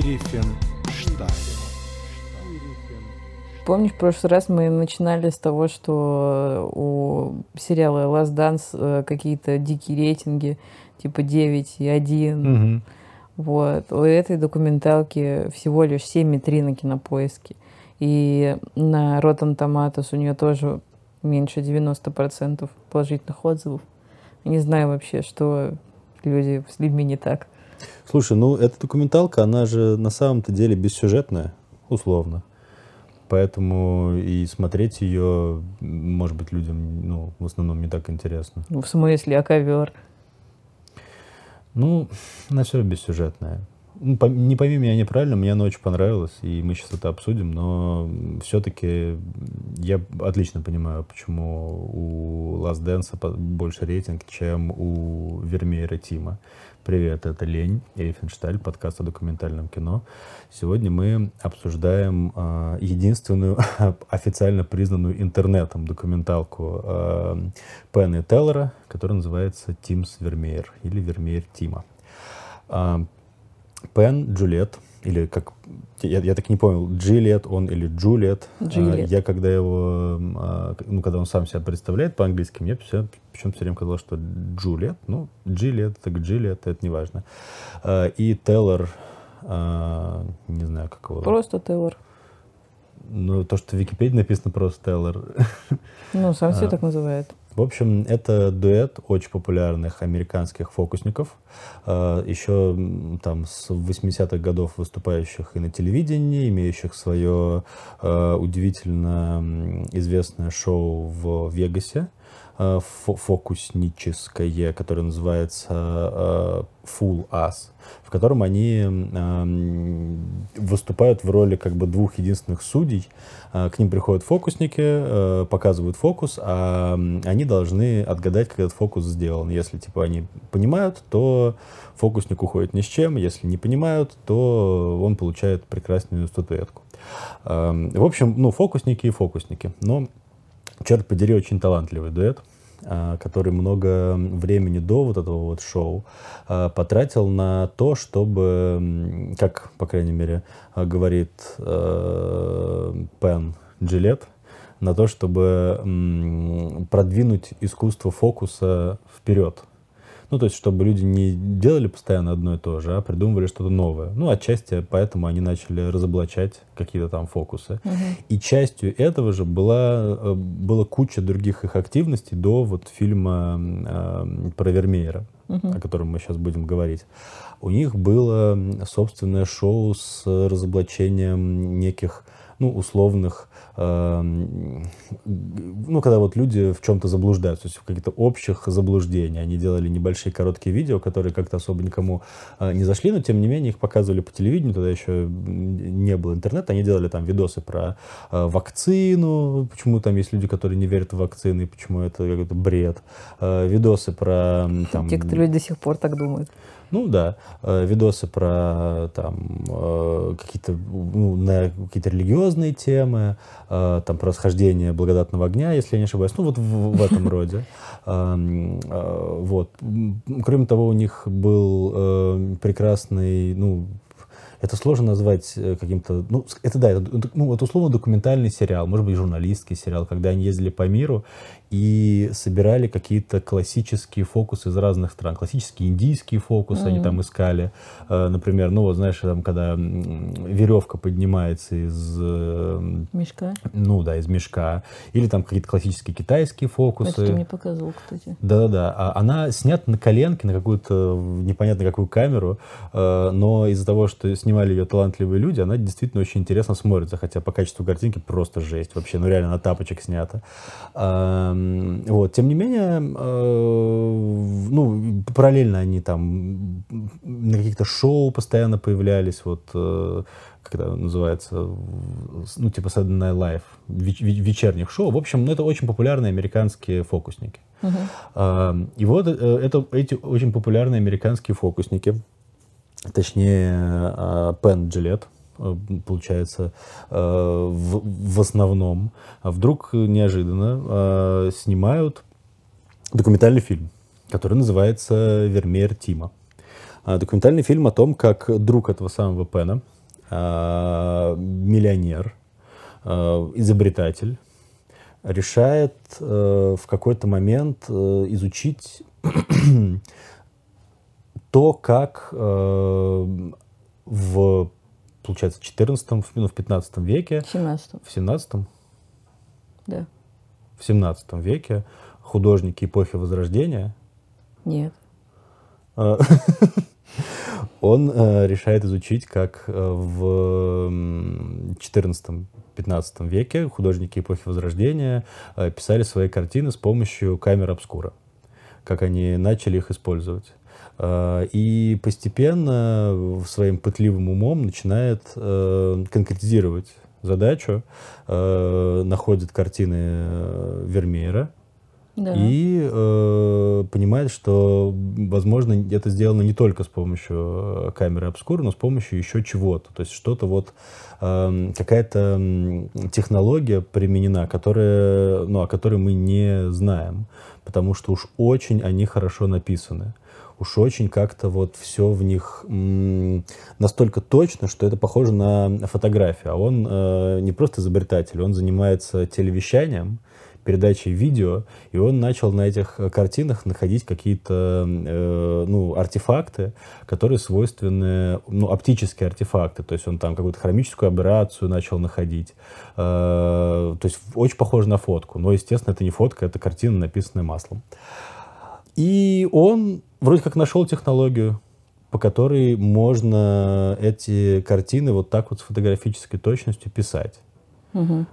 Рифеншталь. Помнишь, в прошлый раз мы начинали с того, что у сериала Last Dance э, какие-то дикие рейтинги, типа 9 и 1. Мгм. Вот. У этой документалки всего лишь 7,3 на кинопоиске. И на Rotten Tomatoes у нее тоже меньше 90% положительных отзывов. Не знаю вообще, что люди с людьми не так. Слушай, ну эта документалка, она же на самом-то деле бессюжетная, условно. Поэтому и смотреть ее, может быть, людям ну, в основном не так интересно. Ну, В смысле, а ковер? Ну, она все бессюжетная. Ну, не пойми меня неправильно, мне она очень понравилась, и мы сейчас это обсудим, но все-таки я отлично понимаю, почему у Last Dance больше рейтинг, чем у Вермеера Тима. Привет, это Лень, Эйфеншталь, подкаст о документальном кино. Сегодня мы обсуждаем а, единственную официально признанную интернетом документалку а, Пенна Теллера, которая называется «Тимс Вермеер» или «Вермеер Тима». Пен Джульет, или как, я, я так не понял, Джилет он или Джулиет. А, Джилет. Я когда его, а, ну, когда он сам себя представляет по-английски, мне все, почему все время казалось, что Джулиет, ну, Джилет, так Джилет, это не важно. А, И Теллер, не знаю, как его... Просто Тейлор. Ну, то, что в Википедии написано просто Теллер. Ну, сам себя так называет. В общем, это дуэт очень популярных американских фокусников, э, еще там с 80-х годов выступающих и на телевидении, имеющих свое э, удивительно известное шоу в Вегасе, фокусническое, которое называется э, Full Us, в котором они м, выступают в роли как бы двух единственных судей. Э, К ним приходят фокусники, э, показывают фокус, а м, они должны отгадать, как этот фокус сделан. Если типа они понимают, то фокусник уходит ни с чем. Если не понимают, то он получает прекрасную статуэтку. Эм, В общем, ну, фокусники и фокусники. Но, черт подери, очень талантливый дуэт а, который много времени до вот этого вот шоу а, потратил на то, чтобы, как, по крайней мере, а, говорит Пен Джилет, на то, чтобы продвинуть искусство фокуса вперед. Ну, то есть, чтобы люди не делали постоянно одно и то же, а придумывали что-то новое. Ну, отчасти поэтому они начали разоблачать какие-то там фокусы. И частью этого же была, э, была куча других их активностей до вот фильма э, про Вермеера, о котором мы сейчас будем говорить. У них было собственное шоу с разоблачением неких ну, условных, эм, ну, когда вот люди в чем-то заблуждаются, то есть в каких-то общих заблуждений. Они делали небольшие короткие видео, которые как-то особо никому э, не зашли, но тем не менее их показывали по телевидению, тогда еще не было интернета. Они делали там видосы про э, вакцину, почему там есть люди, которые не верят в вакцины, почему это какой-то бред. Э, видосы про там... Те, кто люди до сих пор так думают. Ну да, э, видосы про там э, какие-то ну, на какие-то религиозные темы, э, там про расхождение благодатного огня, если я не ошибаюсь, ну вот в, в этом роде. Эм, Вот. Кроме того, у них был прекрасный, ну это сложно назвать каким-то, ну, это да, это, ну, вот условно документальный сериал, может быть, журналистский сериал, когда они ездили по миру и собирали какие-то классические фокусы из разных стран, классические индийские фокусы они там искали, Э, например, ну, вот знаешь, там, когда веревка поднимается из, э, Мешка? ну, да, из мешка, или там какие-то классические китайские фокусы. Это ты мне показывал, кстати. Да-да-да. А Она снята на коленке, на какую-то непонятно какую камеру, э, но из-за того, что снимали ее талантливые люди, она действительно очень интересно смотрится, хотя по качеству картинки просто жесть вообще, ну реально на тапочек снято. Эм, Вот, тем не менее, э, ну, параллельно они там на каких-то шоу постоянно появлялись, вот, э, как это называется, ну, типа Saturday Night Live, веч- веч- вечерних шоу. В общем, ну, это очень популярные американские фокусники. А, И вот э, это, эти очень популярные американские фокусники, точнее, Пен Джилет, получается, э, в, основном, а вдруг неожиданно э, снимают документальный фильм, который называется «Вермеер Тима». Документальный фильм о том, как друг этого самого Пена, миллионер, изобретатель, решает в какой-то момент изучить то, как в, получается, 14 ну, в 15 веке... В 17 В 17 Да. В 17 веке художники эпохи Возрождения... Нет. А, он э, решает изучить, как э, в 14-15 веке художники эпохи Возрождения э, писали свои картины с помощью камер обскура, как они начали их использовать. Э, и постепенно своим пытливым умом начинает э, конкретизировать задачу, э, находит картины Вермеера, да. и э, понимает, что, возможно, это сделано не только с помощью камеры обскур, но с помощью еще чего-то. То есть что-то вот, э, какая-то технология применена, которая, ну, о которой мы не знаем, потому что уж очень они хорошо написаны уж очень как-то вот все в них настолько точно, что это похоже на фотографию. А он э, не просто изобретатель, он занимается телевещанием, передачей видео, и он начал на этих картинах находить какие-то э, ну, артефакты, которые свойственны, ну, оптические артефакты, то есть он там какую-то хромическую аберрацию начал находить, э, то есть очень похоже на фотку, но, естественно, это не фотка, это картина, написанная маслом. И он вроде как нашел технологию, по которой можно эти картины вот так вот с фотографической точностью писать. Угу.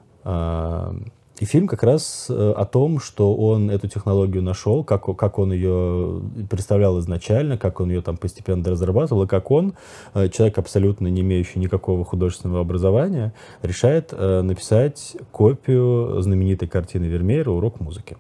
И фильм как раз э, о том, что он эту технологию нашел, как, как он ее представлял изначально, как он ее там постепенно разрабатывал, и как он, э, человек абсолютно не имеющий никакого художественного образования, решает э, написать копию знаменитой картины Вермеера «Урок музыки».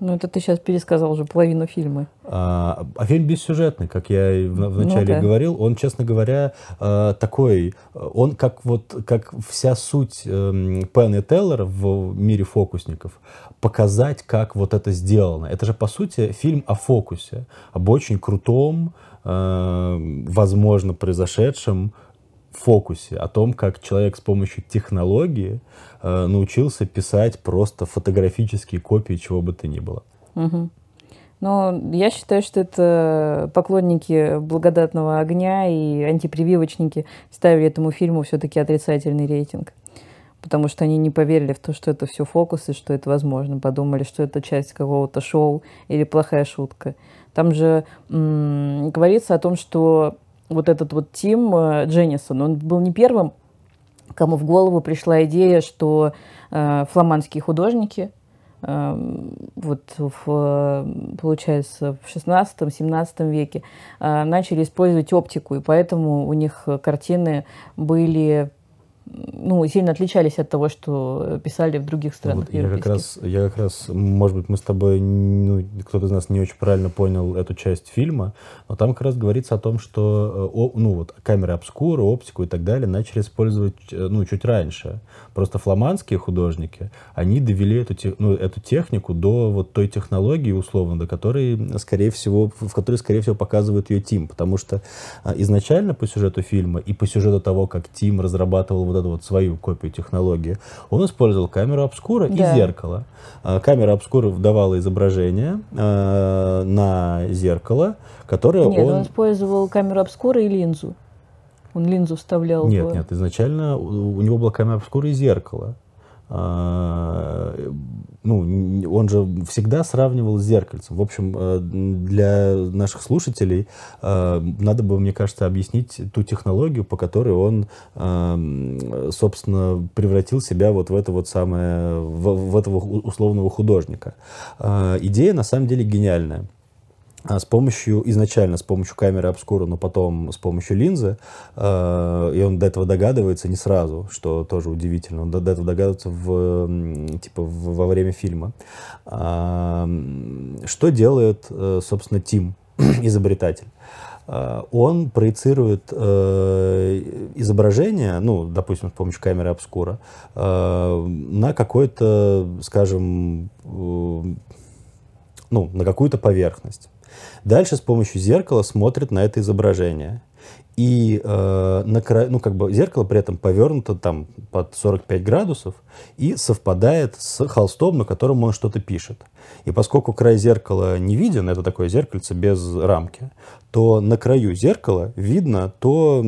Ну, это ты сейчас пересказал уже половину фильма. А, а фильм бессюжетный, как я в, в начале ну, говорил. Он, честно говоря, э, такой, он как вот, как вся суть э, Пен и Теллера в мире фокусников, показать, как вот это сделано. Это же, по сути, фильм о фокусе, об очень крутом, э, возможно, произошедшем фокусе, о том, как человек с помощью технологии э, научился писать просто фотографические копии чего бы то ни было. Угу. Но я считаю, что это поклонники благодатного огня и антипрививочники ставили этому фильму все-таки отрицательный рейтинг. Потому что они не поверили в то, что это все фокусы, что это возможно. Подумали, что это часть какого-то шоу или плохая шутка. Там же м- говорится о том, что вот этот вот Тим э, Дженнисон, он был не первым, кому в голову пришла идея, что э, фламандские художники э, вот в, получается, в 16-17 веке э, начали использовать оптику, и поэтому у них картины были ну, сильно отличались от того, что писали в других странах вот я как раз, я как раз, может быть, мы с тобой, ну, кто-то из нас не очень правильно понял эту часть фильма, но там как раз говорится о том, что, э, ну, вот камеры обскуры, оптику и так далее начали использовать, э, ну, чуть раньше. Просто фламандские художники, они довели эту, ну, эту технику до вот той технологии, условно, до которой, скорее всего, в которой, скорее всего, показывает ее Тим, потому что э, изначально по сюжету фильма и по сюжету того, как Тим разрабатывал вот эту вот свою копию технологии, он использовал камеру обскура да. и зеркало. А, камера обскура давала изображение э, на зеркало, которое Нет, он... он использовал камеру обскура и линзу. Он линзу вставлял. Нет, в... нет, изначально у него была камера обскура и зеркало. Ну, он же всегда сравнивал с зеркальцем. В общем, э, для наших слушателей э, надо бы, мне кажется, объяснить ту технологию, по которой он, э, собственно, превратил себя вот в это вот самое, в этого условного художника. Идея, на самом деле, гениальная. А с помощью, изначально с помощью камеры обскура, но потом с помощью линзы, э, и он до этого догадывается не сразу, что тоже удивительно, он до, до этого догадывается в, типа, в, во время фильма. Э, что делает, э, собственно, Тим, изобретатель? Э, он проецирует э, изображение, ну, допустим, с помощью камеры обскура, э, на какой-то, скажем, э, ну, на какую-то поверхность. Дальше с помощью зеркала смотрит на это изображение. И э, на краю, ну, как бы зеркало при этом повернуто там под 45 градусов и совпадает с холстом, на котором он что-то пишет. И поскольку край зеркала не виден, это такое зеркальце без рамки, то на краю зеркала видно то,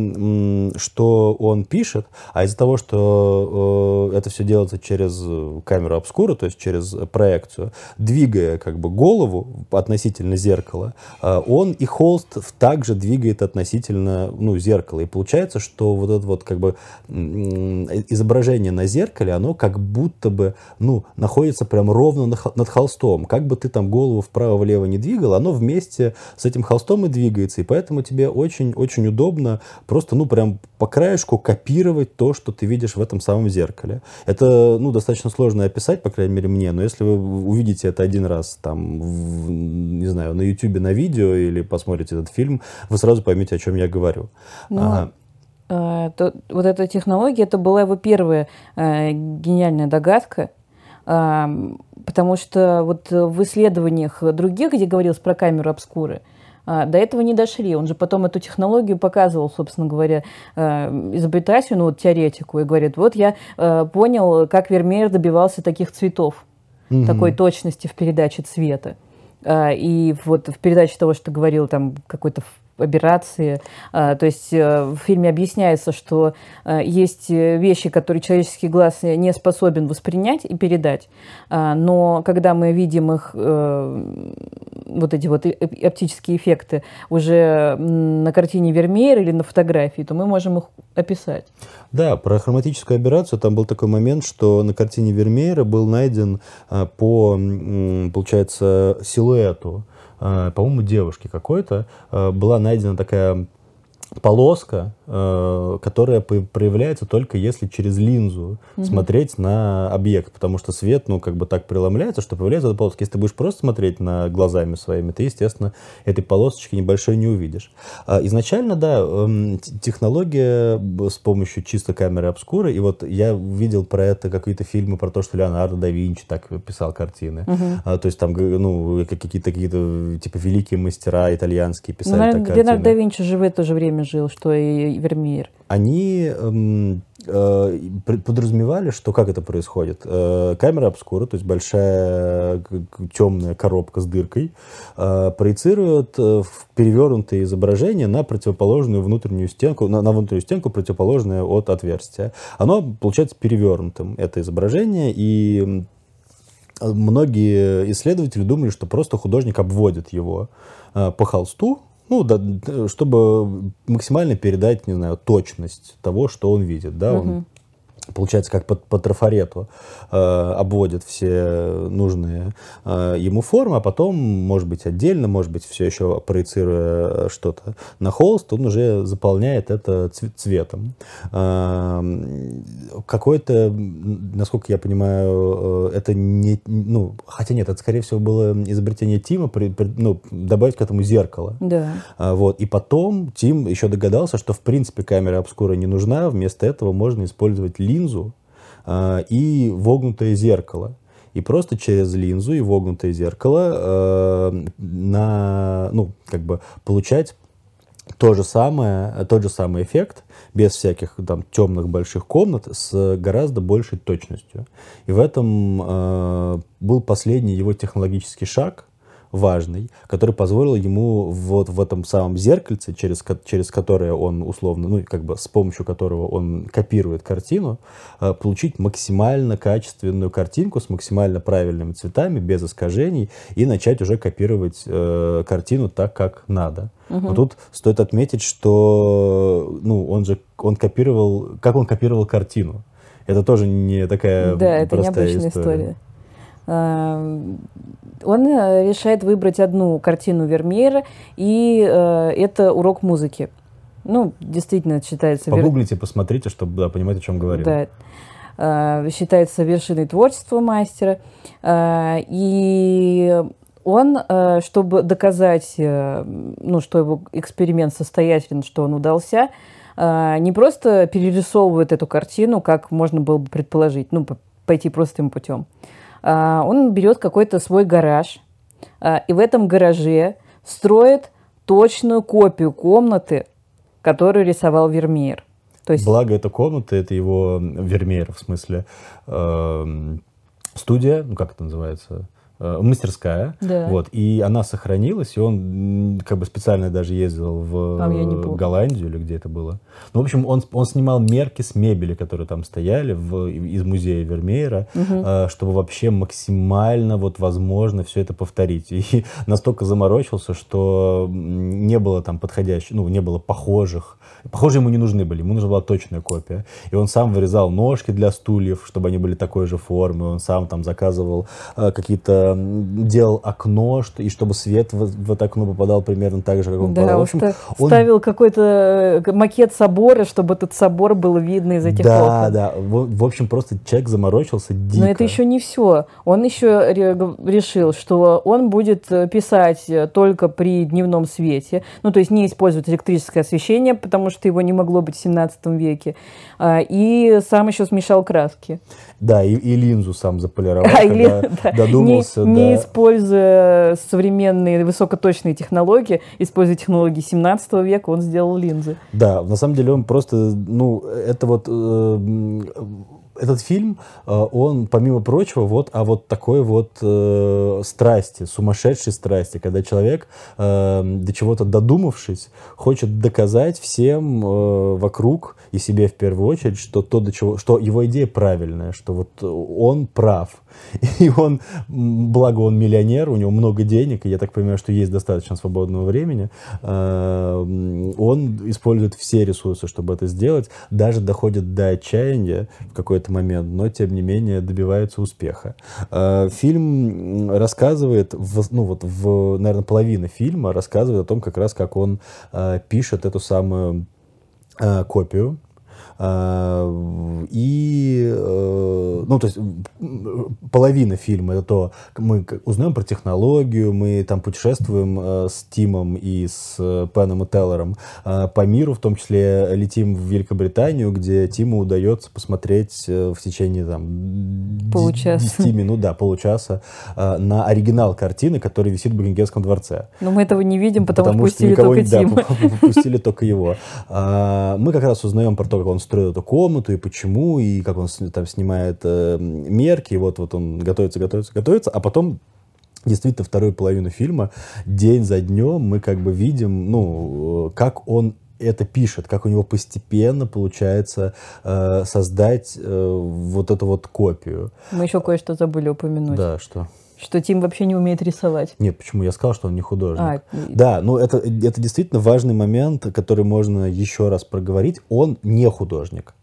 что он пишет, а из-за того, что э, это все делается через камеру обскура, то есть через проекцию, двигая как бы голову относительно зеркала, э, он и холст также двигает относительно ну, зеркала. И получается, что вот это вот как бы изображение на зеркале, оно как будто бы ну, находится прям ровно над холстом. Как бы ты там голову вправо-влево не двигал, оно вместе с этим холстом и двигается, и поэтому тебе очень-очень удобно просто, ну, прям по краешку копировать то, что ты видишь в этом самом зеркале. Это, ну, достаточно сложно описать, по крайней мере, мне, но если вы увидите это один раз, там, в, не знаю, на YouTube, на видео или посмотрите этот фильм, вы сразу поймете, о чем я говорю. Ну, а, то, вот эта технология, это была его первая э, гениальная догадка, э, потому что вот в исследованиях других, где говорилось про камеру обскуры, а, до этого не дошли. Он же потом эту технологию показывал, собственно говоря, э, изобретателю, ну вот теоретику, и говорит, вот я э, понял, как Вермеер добивался таких цветов, угу. такой точности в передаче цвета. И вот в передаче того, что говорил там какой-то аберрации. А, то есть э, в фильме объясняется, что э, есть вещи, которые человеческий глаз не способен воспринять и передать, а, но когда мы видим их, э, вот эти вот оптические эффекты уже на картине Вермеер или на фотографии, то мы можем их описать. Да, про хроматическую аберрацию там был такой момент, что на картине Вермеера был найден по, получается, силуэту Э, по-моему, девушки какой-то, э, была найдена такая полоска, э, которая проявляется только если через линзу угу. смотреть на объект, потому что свет, ну, как бы так преломляется, что появляется эта полоска. Если ты будешь просто смотреть на глазами своими, ты, естественно, этой полосочки небольшой не увидишь. А изначально, да, эм, технология с помощью чисто камеры обскуры, и вот я видел про это какие-то фильмы про то, что Леонардо да Винчи так писал картины. Угу. То есть там, ну, какие-то, какие-то, типа, великие мастера итальянские писали ну, так картины. Леонардо да Винчи же в это же время жил, что и Вермеер? Они эм, э, подразумевали, что как это происходит. Э, камера обскура, то есть большая темная коробка с дыркой, э, проецирует э, перевернутые изображения на противоположную внутреннюю стенку, на, на внутреннюю стенку, противоположную от отверстия. Оно получается перевернутым, это изображение, и многие исследователи думали, что просто художник обводит его э, по холсту, ну, да, чтобы максимально передать, не знаю, точность того, что он видит, да, угу. он получается, как по, по трафарету э, обводит все нужные э, ему формы, а потом, может быть, отдельно, может быть, все еще проецируя что-то на холст, он уже заполняет это цветом. Э, какой-то, насколько я понимаю, э, это не, ну, хотя нет, это, скорее всего, было изобретение Тима, при, при, ну, добавить к этому зеркало. Да. А, вот, и потом Тим еще догадался, что, в принципе, камера обскура не нужна, вместо этого можно использовать линзу, э, и вогнутое зеркало. И просто через линзу и вогнутое зеркало э, на, ну, как бы получать то же самое, тот же самый эффект, без всяких там темных больших комнат, с гораздо большей точностью. И в этом э, был последний его технологический шаг, важный, который позволил ему вот в этом самом зеркальце, через, через которое он условно, ну, как бы с помощью которого он копирует картину, э, получить максимально качественную картинку с максимально правильными цветами, без искажений, и начать уже копировать э, картину так, как надо. Угу. Вот тут стоит отметить, что ну, он же он копировал, как он копировал картину. Это тоже не такая да, это необычная история. история. Эм, он э, решает выбрать одну картину Вермеера, и э, это урок музыки. Ну, действительно, считается... Погуглите, вер... посмотрите, чтобы да, понимать, о чем говорим. Да. Э, считается вершиной творчества мастера. И он, чтобы доказать, ну, что его эксперимент состоятелен, что он удался, не просто перерисовывает эту картину, как можно было бы предположить, ну, пойти простым путем, он берет какой-то свой гараж, а, и в этом гараже строит точную копию комнаты, которую рисовал Вермеер. То есть... Благо, эта комната, это его Вермеер, в смысле, э, студия, ну как это называется, мастерская, да. вот, и она сохранилась, и он как бы специально даже ездил в а, Голландию или где это было. Ну, в общем, он, он снимал мерки с мебели, которые там стояли в, из музея Вермеера, угу. чтобы вообще максимально вот возможно все это повторить. И настолько заморочился, что не было там подходящих, ну, не было похожих Похоже, ему не нужны были, ему нужна была точная копия. И он сам вырезал ножки для стульев, чтобы они были такой же формы. Он сам там заказывал э, какие-то, делал окно, что, и чтобы свет в, в это окно попадал примерно так же, как он да, попадал. В общем, он ставил какой-то э, макет собора, чтобы этот собор был видно из этих да, окон. Да, да. В, в общем, просто человек заморочился дико. Но это еще не все. Он еще решил, что он будет э, писать э, только при дневном свете, ну, то есть не использовать электрическое освещение, потому что его не могло быть в 17 веке. А, и сам еще смешал краски. Да, и, и линзу сам заполировал, а, когда да. додумался. Не, да. не используя современные высокоточные технологии, используя технологии 17 века, он сделал линзы. Да, на самом деле он просто, ну, это вот... Э, этот фильм, э, он, помимо прочего, вот а вот такой вот э, страсти, сумасшедшей страсти, когда человек, э, до чего-то додумавшись, хочет доказать всем э, вокруг и себе в первую очередь, что то, до чего, что его идея правильная, что вот он прав. И он, благо он миллионер, у него много денег, и я так понимаю, что есть достаточно свободного времени, э, он использует все ресурсы, чтобы это сделать, даже доходит до отчаяния в какой-то момент, но тем не менее добивается успеха. Э, фильм рассказывает, ну вот в, наверное, половина фильма рассказывает о том, как раз как он э, пишет эту самую копию и, э, ну, то есть, половина фильма это то, мы узнаем про технологию, мы там путешествуем э, с Тимом и с э, Пеном и Теллером по миру, в том числе летим в Великобританию, где Тиму удается посмотреть в течение там получаса. 10 минут, да, получаса на оригинал картины, который висит в Букингемском дворце. Но мы этого не видим, потому, потому что пустили только Тима. Да, пустили только его. Мы как раз узнаем про то, как он строил эту комнату и почему, и как он там снимает э, мерки, и вот, вот он готовится, готовится, готовится, а потом действительно вторую половину фильма день за днем мы как бы видим, ну, как он это пишет, как у него постепенно получается э, создать э, вот эту вот копию. Мы еще кое-что забыли упомянуть. Да, что? Что Тим вообще не умеет рисовать. Нет, почему? Я сказал, что он не художник. А, да, ну это, это действительно важный момент, который можно еще раз проговорить. Он не художник.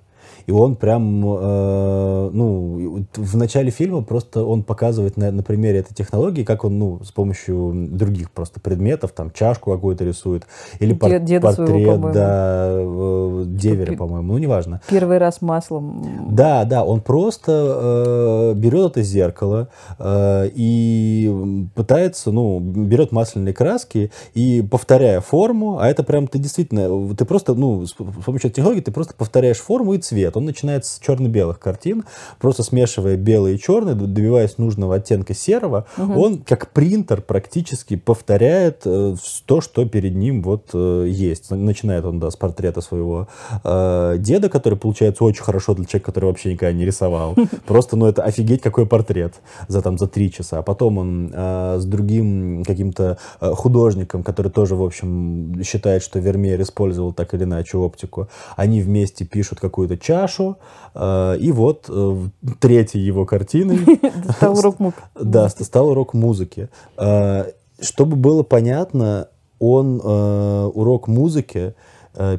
И он прям, э, ну, в начале фильма просто он показывает на, на примере этой технологии, как он, ну, с помощью других просто предметов, там, чашку какую-то рисует, или пор- Деда портрет, своего, да, э, деверя, по-моему, ну, неважно. Первый раз маслом. Да, да, он просто э, берет это зеркало э, и пытается, ну, берет масляные краски и повторяя форму, а это прям ты действительно, ты просто, ну, с помощью технологии ты просто повторяешь форму и цвет он начинает с черно-белых картин, просто смешивая белые и черные, добиваясь нужного оттенка серого, угу. он как принтер практически повторяет э, то, что перед ним вот э, есть. Начинает он, да, с портрета своего э, деда, который получается очень хорошо для человека, который вообще никогда не рисовал. Просто, ну, это офигеть какой портрет за там за три часа. А потом он э, с другим каким-то э, художником, который тоже, в общем, считает, что Вермеер использовал так или иначе оптику, они вместе пишут какую-то чашу, Сашу. Э, и вот э, третьей его картиной... Стал урок музыки. Да, стал урок музыки. Э, чтобы было понятно, он урок музыки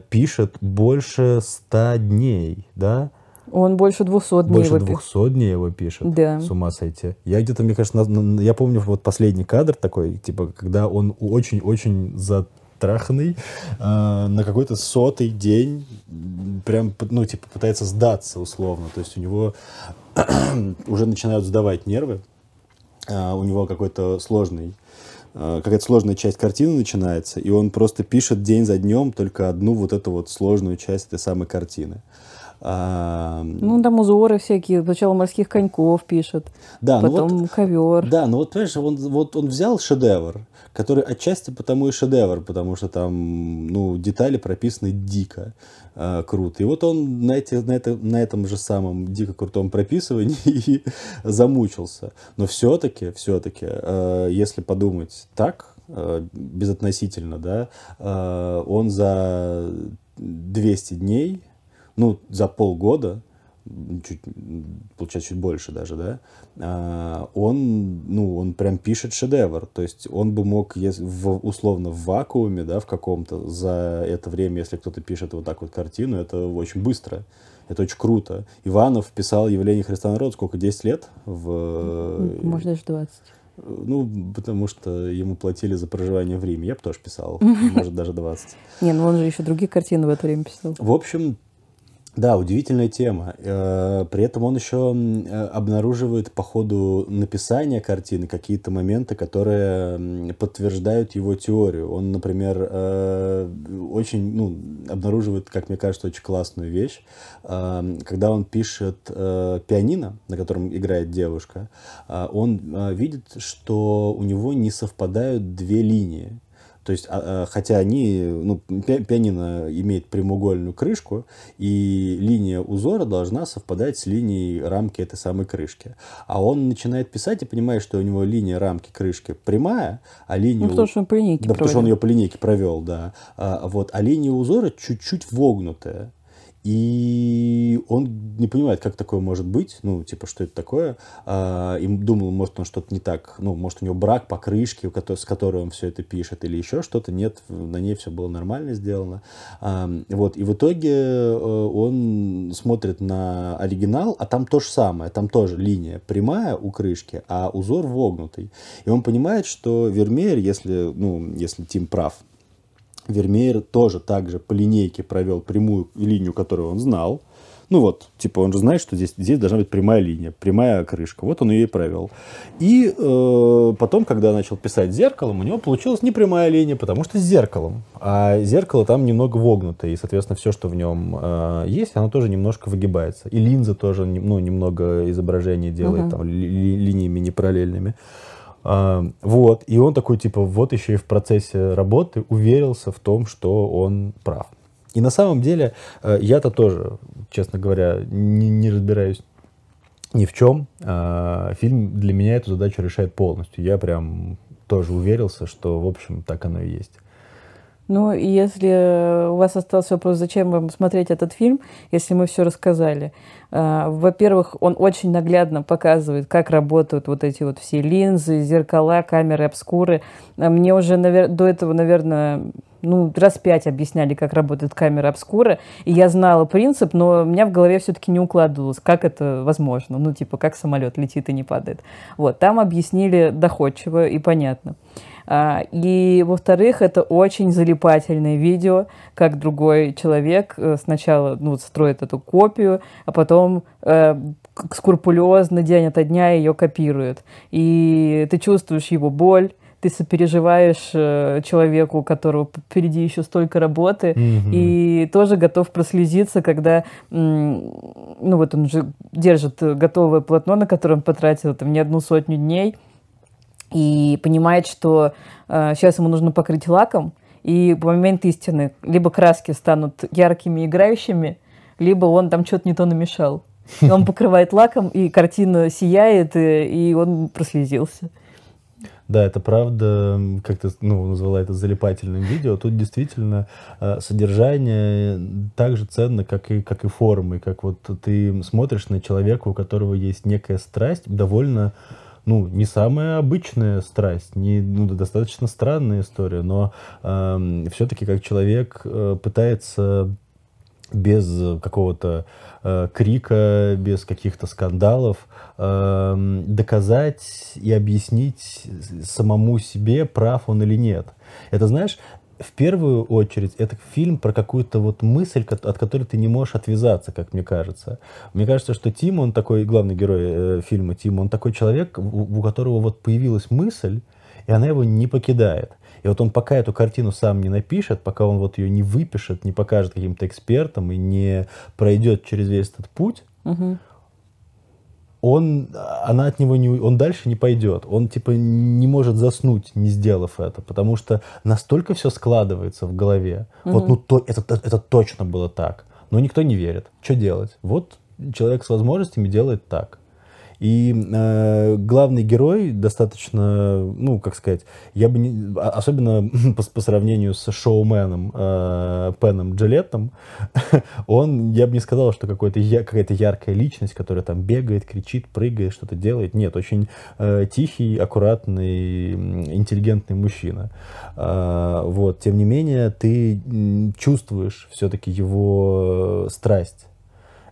пишет больше ста дней, да? Он больше 200 дней Больше его 200 дней его пишет. Да. С ума сойти. Я где-то, мне кажется, на, я помню вот последний кадр такой, типа, когда он очень-очень за траханный э, на какой-то сотый день прям, ну, типа, пытается сдаться условно. То есть у него уже начинают сдавать нервы, э, у него какой-то сложный э, какая-то сложная часть картины начинается, и он просто пишет день за днем только одну вот эту вот сложную часть этой самой картины. А, Ну, там узоры всякие. Сначала морских коньков пишет, да, ну потом вот, ковер. да, ну вот, понимаешь, он, вот он взял шедевр, который отчасти потому и шедевр, потому что там, ну, детали прописаны дико э, круто. И вот он на, эти, на, это, на этом же самом дико крутом прописывании и замучился. Но все-таки, все-таки, э, если подумать так, э, безотносительно, да, э, он за 200 дней, ну, за полгода, чуть, получается, чуть больше даже, да, а, он, ну, он прям пишет шедевр. То есть он бы мог, если в, условно, в вакууме, да, в каком-то, за это время, если кто-то пишет вот так вот картину, это очень быстро. Это очень круто. Иванов писал «Явление Христа народ» сколько, 10 лет? В... Может, даже 20. Ну, потому что ему платили за проживание в Риме. Я бы тоже писал, может, даже 20. Не, ну он же еще другие картины в это время писал. В общем, да, удивительная тема. Э, при этом он еще э, обнаруживает по ходу написания картины какие-то моменты, которые подтверждают его теорию. Он, например, э, очень, ну, обнаруживает, как мне кажется, очень классную вещь. Когда он пишет пианино, на котором играет девушка, он видит, что у него не совпадают две линии. То есть, а, а, хотя они, ну, пианино имеет прямоугольную крышку, и линия узора должна совпадать с линией рамки этой самой крышки. А он начинает писать и понимает, что у него линия рамки крышки прямая, а линия... Ну, потому что он по линейке Да, проводил. потому что он ее по линейке провел, да. А, вот, а линия узора чуть-чуть вогнутая. И он не понимает, как такое может быть, ну, типа, что это такое. А, и думал, может, он что-то не так, ну, может, у него брак покрышки, с которой он все это пишет, или еще что-то. Нет, на ней все было нормально сделано. Вот, и в итоге э, он смотрит на оригинал, а там то же самое, там тоже линия прямая у крышки, а узор вогнутый. И он понимает, что Вермеер, если, ну, если Тим прав, Вермеер тоже также по линейке провел прямую линию, которую он знал. Ну вот, типа он же знает, что здесь, здесь должна быть прямая линия, прямая крышка. Вот он ее и провел. И э, потом, когда начал писать зеркалом, у него получилась не прямая линия, потому что с зеркалом. А зеркало там немного вогнутое, и, соответственно, все, что в нем э, есть, оно тоже немножко выгибается. И линза тоже ну, немного изображение делает uh-huh. там, ли, ли, линиями непараллельными. Вот, и он такой, типа, вот еще и в процессе работы уверился в том, что он прав. И на самом деле э, я-то тоже, честно говоря, не, не разбираюсь ни в чем. А, фильм для меня эту задачу решает полностью. Я прям тоже уверился, что, в общем, так оно и есть. Ну, если у вас остался вопрос, зачем вам смотреть этот фильм, если мы все рассказали. А, во-первых, он очень наглядно показывает, как работают вот эти вот все линзы, зеркала, камеры, обскуры. А мне уже навер... до этого, наверное, ну, раз пять объясняли, как работает камера обскура, и я знала принцип, но у меня в голове все-таки не укладывалось, как это возможно, ну, типа, как самолет летит и не падает. Вот, там объяснили доходчиво и понятно. А, и, во-вторых, это очень залипательное видео, как другой человек э, сначала ну, строит эту копию, а потом э, скрупулезно день ото дня ее копирует. И ты чувствуешь его боль, ты сопереживаешь э, человеку, у которого впереди еще столько работы, mm-hmm. и тоже готов прослезиться, когда, ну вот он же держит готовое полотно, на которое он потратил там не одну сотню дней, и понимает, что э, сейчас ему нужно покрыть лаком, и в момент истины либо краски станут яркими, играющими, либо он там что-то не то намешал. И он покрывает лаком, и картина сияет, и, и он прослезился. Да, это правда, как ты ну, назвала это залипательным видео. Тут действительно э, содержание так же ценно, как и, как и формы. Как вот ты смотришь на человека, у которого есть некая страсть, довольно ну, не самая обычная страсть, не, ну, достаточно странная история, но э, все-таки как человек э, пытается без какого-то э, крика, без каких-то скандалов э, доказать и объяснить самому себе, прав он или нет. Это, знаешь, в первую очередь это фильм про какую-то вот мысль, от которой ты не можешь отвязаться, как мне кажется. Мне кажется, что Тим, он такой, главный герой э, фильма Тим, он такой человек, у, у которого вот появилась мысль, и она его не покидает. И вот он пока эту картину сам не напишет, пока он вот ее не выпишет, не покажет каким-то экспертам и не пройдет через весь этот путь, угу. он, она от него не, он дальше не пойдет. Он типа не может заснуть, не сделав это, потому что настолько все складывается в голове. Угу. Вот, ну то, это, это точно было так. Но никто не верит. Что делать? Вот человек с возможностями делает так. И э, главный герой достаточно, ну, как сказать, я бы не, а, особенно по, по сравнению с шоуменом э, Пеном Джилеттом, он, я бы не сказал, что какой-то я, какая-то яркая личность, которая там бегает, кричит, прыгает, что-то делает. Нет, очень э, тихий, аккуратный, интеллигентный мужчина. Э, вот, тем не менее, ты чувствуешь все-таки его страсть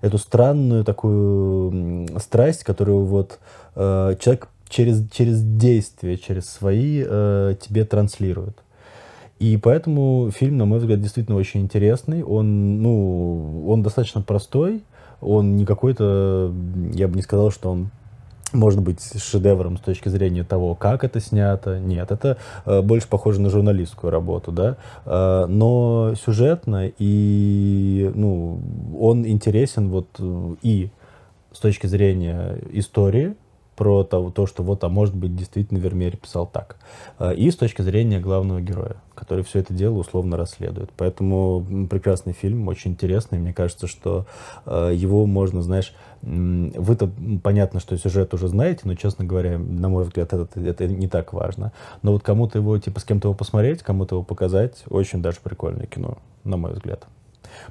эту странную такую страсть, которую вот э, человек через, через действие, через свои э, тебе транслирует. И поэтому фильм, на мой взгляд, действительно очень интересный. Он, ну, он достаточно простой. Он не какой-то, я бы не сказал, что он может быть шедевром с точки зрения того, как это снято. Нет, это э, больше похоже на журналистскую работу, да. Э, но сюжетно и ну, он интересен вот и с точки зрения истории, про то, то, что вот, а может быть, действительно Вермеер писал так. Э, и с точки зрения главного героя, который все это дело условно расследует. Поэтому прекрасный фильм, очень интересный. Мне кажется, что э, его можно, знаешь, вы-то понятно, что сюжет уже знаете, но, честно говоря, на мой взгляд, это, это не так важно. Но вот кому-то его, типа, с кем-то его посмотреть, кому-то его показать, очень даже прикольное кино, на мой взгляд.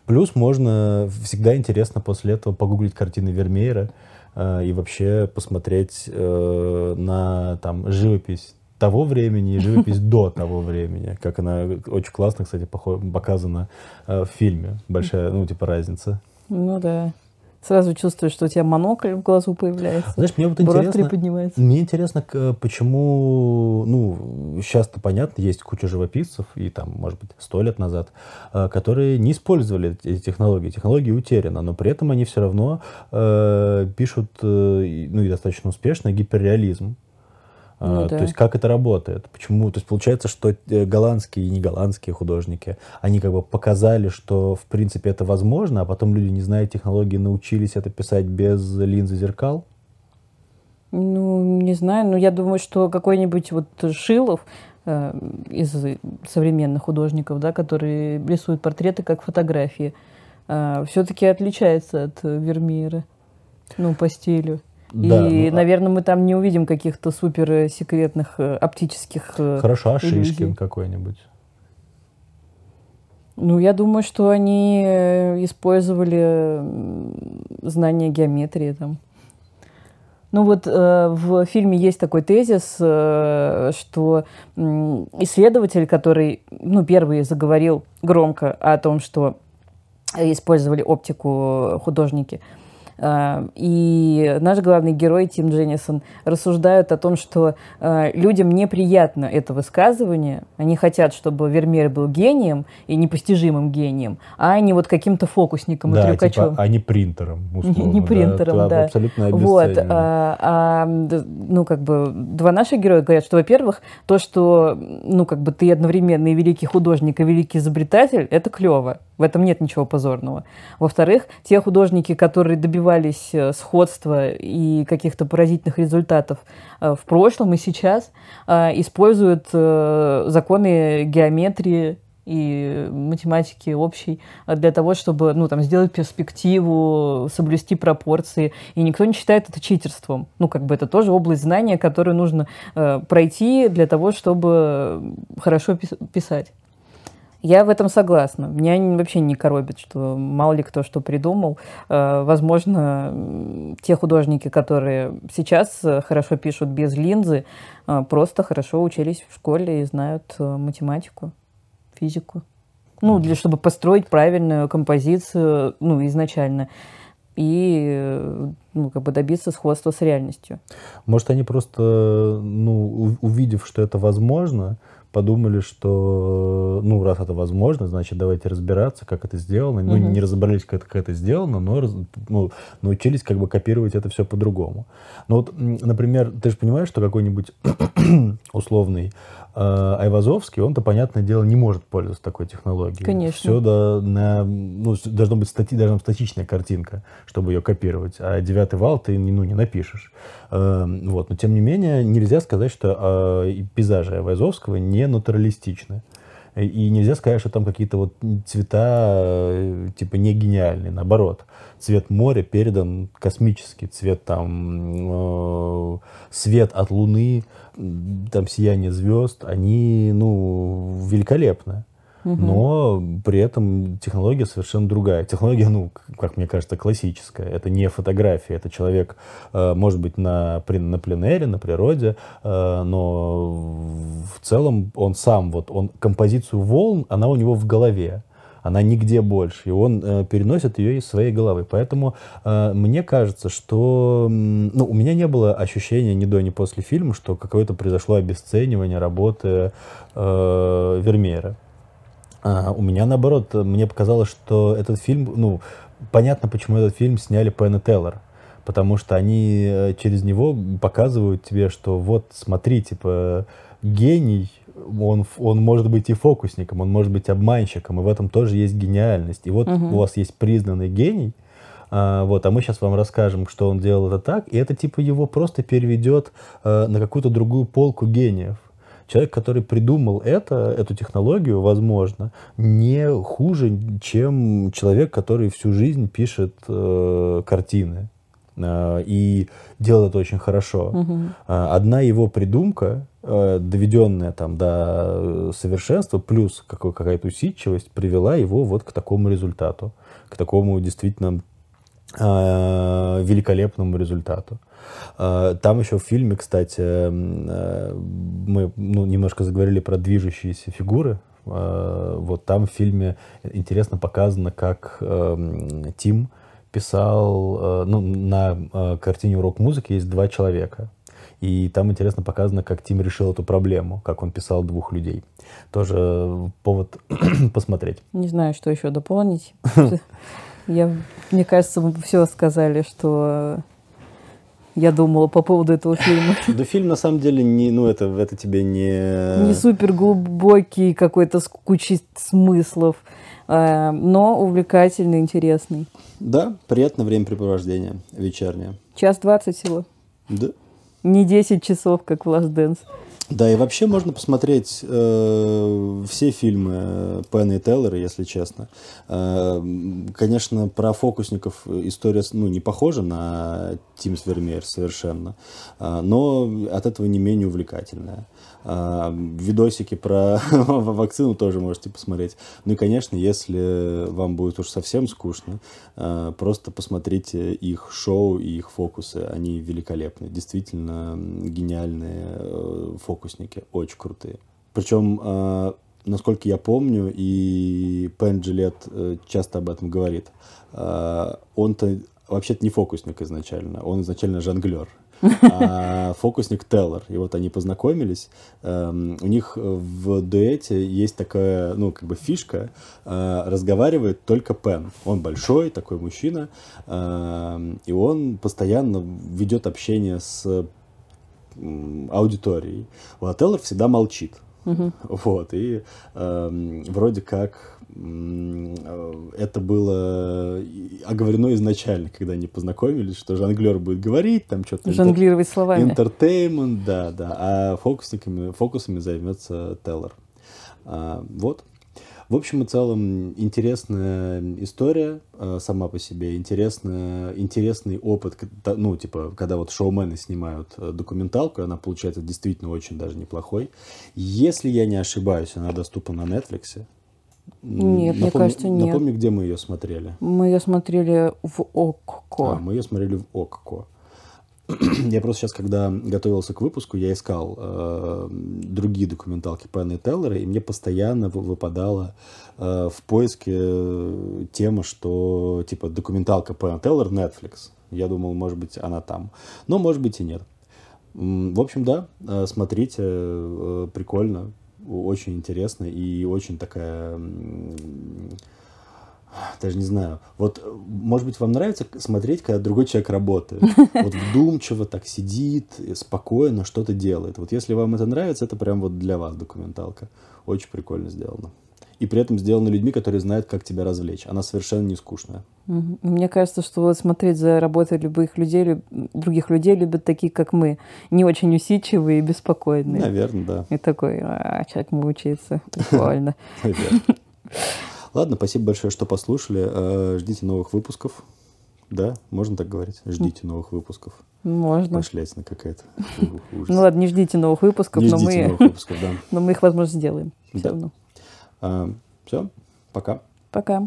Плюс можно, всегда интересно после этого погуглить картины Вермеера, и вообще посмотреть э, на там живопись того времени и живопись до того времени, как она очень классно, кстати, показана э, в фильме. Большая, ну, типа, разница. Ну да. Сразу чувствуешь, что у тебя монокль в глазу появляется. Знаешь, мне вот интересно, поднимается. мне интересно, почему, ну, сейчас-то понятно, есть куча живописцев, и там, может быть, сто лет назад, э, которые не использовали эти технологии. Технологии утеряны, но при этом они все равно э, пишут, э, ну, и достаточно успешно, гиперреализм. Ну, да. То есть как это работает? Почему? То есть получается, что э, голландские и не голландские художники, они как бы показали, что в принципе это возможно, а потом люди, не зная технологии, научились это писать без линзы зеркал? Ну, не знаю, но я думаю, что какой-нибудь вот Шилов э, из современных художников, да, которые рисуют портреты как фотографии, э, все-таки отличается от Вермеера, ну, по стилю. Да, и, ну, а наверное, мы там не увидим каких-то супер секретных э, оптических э, Хорошо, а Шишкин какой-нибудь? Ну, я думаю, что они э, использовали знания геометрии там. Ну вот э, в фильме есть такой тезис, э, что э, исследователь, который, ну, первый заговорил громко о том, что использовали оптику художники, э, и наш главный герой Тим Дженнисон рассуждают о том, что а, людям неприятно это высказывание. Они хотят, чтобы Вермеер был гением и непостижимым гением, а не вот каким-то фокусником да, и трюкачом. Типа, а не принтером, условно. Не принтером, да. да. Абсолютно вот, а, а, ну, как бы, два наших героя говорят, что, во-первых, то, что, ну, как бы ты одновременно и великий художник, и великий изобретатель, это клево. В этом нет ничего позорного. Во-вторых, те художники, которые добивались э, сходства и каких-то поразительных результатов э, в прошлом и сейчас, э, используют законы геометрии и математики общей для того, чтобы ну, там, сделать перспективу, соблюсти пропорции. И никто не считает это читерством. Ну, как бы это тоже область знания, которую нужно э, пройти для того, чтобы хорошо писать. Я в этом согласна. Меня вообще не коробит, что мало ли кто что придумал. Э, возможно, те художники, которые сейчас э, хорошо пишут без линзы, э, просто хорошо учились в школе и знают математику, физику. Ну, для чтобы построить правильную композицию, ну, изначально и ну, как бы добиться сходства с реальностью. Может, они просто, ну, увидев, что это возможно, подумали, что, ну, раз это возможно, значит, давайте разбираться, как это сделано. Ну, не разобрались, как это, как это сделано, но ну, научились как бы копировать это все по-другому. Ну, вот, например, ты же понимаешь, что какой-нибудь условный Айвазовский, он-то, понятное дело, не может пользоваться такой технологией. Конечно. Все да, на, ну, должно быть стати, должна быть статичная картинка, чтобы ее копировать. А девятый вал ты ну, не напишешь. Э, вот. Но, тем не менее, нельзя сказать, что э, пейзажи Айвазовского не натуралистичны. И нельзя сказать, что там какие-то вот цвета э, типа не гениальные, наоборот. Цвет моря передан космический, цвет там, э, свет от луны, там сияние звезд, они, ну, великолепны но при этом технология совершенно другая. Технология, ну, как мне кажется, классическая. Это не фотография, это человек, э, может быть, на, на пленэре, на природе, э, но в целом он сам, вот он композицию волн, она у него в голове она нигде больше, и он э, переносит ее из своей головы. Поэтому э, мне кажется, что ну, у меня не было ощущения ни до, ни после фильма, что какое-то произошло обесценивание работы э, Вермеера. А, у меня наоборот, мне показалось, что этот фильм, ну, понятно, почему этот фильм сняли Пен и Теллер. Потому что они э, через него показывают тебе, что вот, смотри, типа, гений, он, он может быть и фокусником, он может быть обманщиком, и в этом тоже есть гениальность. И вот угу. у вас есть признанный гений, а, вот, а мы сейчас вам расскажем, что он делал это так, и это типа его просто переведет а, на какую-то другую полку гениев человек, который придумал это, эту технологию, возможно, не хуже, чем человек, который всю жизнь пишет э, картины. Э, и делает это очень хорошо. Угу. Одна его придумка, э, доведенная там до совершенства, плюс какая-то усидчивость, привела его вот к такому результату, к такому действительно э, великолепному результату. А, там еще в фильме, кстати, э, мы ну, немножко заговорили про движущиеся фигуры. А, вот там в фильме интересно показано, как эм, Тим писал, э, ну, на э, картине «Урок музыки» есть два человека. И там интересно показано, как Тим решил эту проблему, как он писал двух людей. Тоже повод посмотреть. Не знаю, что еще дополнить. Я, мне кажется, мы все сказали, что я думала по поводу этого фильма. Да фильм на самом деле не, ну это, это тебе не... Не супер глубокий какой-то с кучей смыслов, э, но увлекательный, интересный. Да, приятное времяпрепровождение вечернее. Час двадцать всего. Да. Не десять часов, как в Last Dance. Да, и вообще можно посмотреть э, все фильмы Пена и Теллера, если честно. Э, конечно, про фокусников история ну, не похожа на Тимс Вермеер совершенно, э, но от этого не менее увлекательная. А, видосики про вакцину тоже можете посмотреть. Ну и, конечно, если вам будет уж совсем скучно, а, просто посмотрите их шоу и их фокусы. Они великолепны. Действительно гениальные э, фокусники. Очень крутые. Причем а, насколько я помню, и Пен Джилет э, часто об этом говорит, он-то вообще-то не фокусник изначально, он изначально жонглер а фокусник Теллер. И вот они познакомились. Эм, у них в дуэте есть такая, ну, как бы фишка. Э, разговаривает только Пен. Он большой, такой мужчина. Эм, и он постоянно ведет общение с аудиторией. У Теллер всегда молчит. Угу. Вот, и э, вроде как э, это было оговорено изначально, когда они познакомились, что жонглер будет говорить, там что-то... Жонглировать интер... словами. Интертеймент, да, да, а фокусниками, фокусами займется Теллер. А, вот. В общем и целом, интересная история э, сама по себе, интересная, интересный опыт, ну, типа, когда вот шоумены снимают э, документалку, она получается действительно очень даже неплохой. Если я не ошибаюсь, она доступна на Netflix. Нет, напомни, мне кажется, нет. Напомни, где мы ее смотрели. Мы ее смотрели в ОККО. А, мы ее смотрели в ОККО. я просто сейчас, когда готовился к выпуску, я искал э, другие документалки Пэна и Теллера, и мне постоянно выпадала э, в поиске э, тема, что типа документалка Пэна Теллер Netflix. Я думал, может быть, она там. Но, может быть, и нет. В общем, да, э, смотрите, э, прикольно, очень интересно и очень такая даже не знаю. Вот, может быть, вам нравится смотреть, когда другой человек работает. Вот вдумчиво так сидит, спокойно что-то делает. Вот если вам это нравится, это прям вот для вас документалка. Очень прикольно сделано. И при этом сделано людьми, которые знают, как тебя развлечь. Она совершенно не скучная. Мне кажется, что вот смотреть за работой любых людей, других людей любят такие, как мы. Не очень усидчивые и беспокойные. Наверное, да. И такой, а, человек мучается. Прикольно. Ладно, спасибо большое, что послушали. Э, ждите новых выпусков. Да, можно так говорить? Ждите новых выпусков. Можно. Пошлятина какая-то. Ну ладно, не ждите новых выпусков, не но ждите мы... новых выпусков, да. но мы их, возможно, сделаем. Все Да. равно. А, все, пока. Пока.